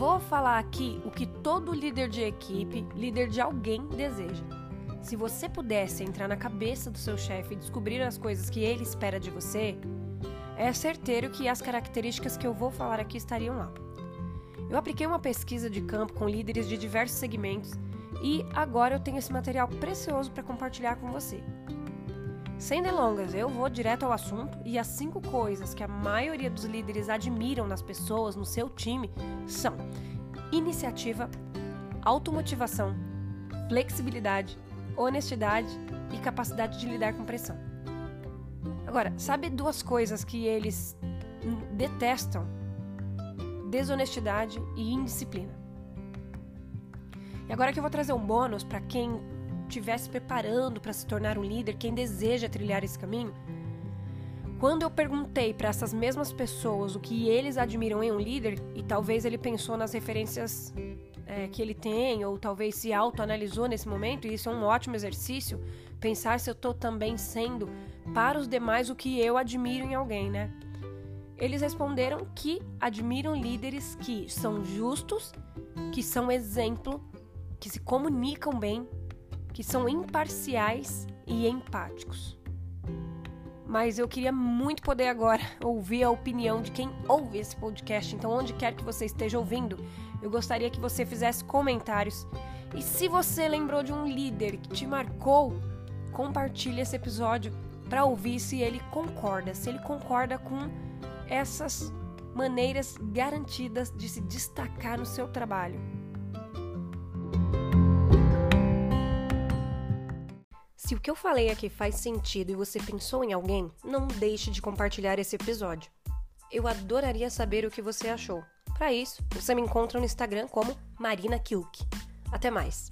vou falar aqui o que todo líder de equipe, líder de alguém, deseja. Se você pudesse entrar na cabeça do seu chefe e descobrir as coisas que ele espera de você, é certeiro que as características que eu vou falar aqui estariam lá. Eu apliquei uma pesquisa de campo com líderes de diversos segmentos e agora eu tenho esse material precioso para compartilhar com você. Sem delongas, eu vou direto ao assunto e as cinco coisas que a maioria dos líderes admiram nas pessoas, no seu time, são iniciativa, automotivação, flexibilidade, honestidade e capacidade de lidar com pressão. Agora, sabe duas coisas que eles detestam? Desonestidade e indisciplina. E agora que eu vou trazer um bônus para quem estiver se preparando para se tornar um líder, quem deseja trilhar esse caminho. Quando eu perguntei para essas mesmas pessoas o que eles admiram em um líder, e talvez ele pensou nas referências é, que ele tem, ou talvez se autoanalisou nesse momento, e isso é um ótimo exercício, pensar se eu estou também sendo para os demais o que eu admiro em alguém, né? Eles responderam que admiram líderes que são justos, que são exemplo, que se comunicam bem, que são imparciais e empáticos. Mas eu queria muito poder agora ouvir a opinião de quem ouve esse podcast. Então, onde quer que você esteja ouvindo, eu gostaria que você fizesse comentários. E se você lembrou de um líder que te marcou, compartilhe esse episódio para ouvir se ele concorda, se ele concorda com essas maneiras garantidas de se destacar no seu trabalho. Se o que eu falei aqui faz sentido e você pensou em alguém, não deixe de compartilhar esse episódio. Eu adoraria saber o que você achou. Para isso, você me encontra no Instagram como Marina Kilk. Até mais!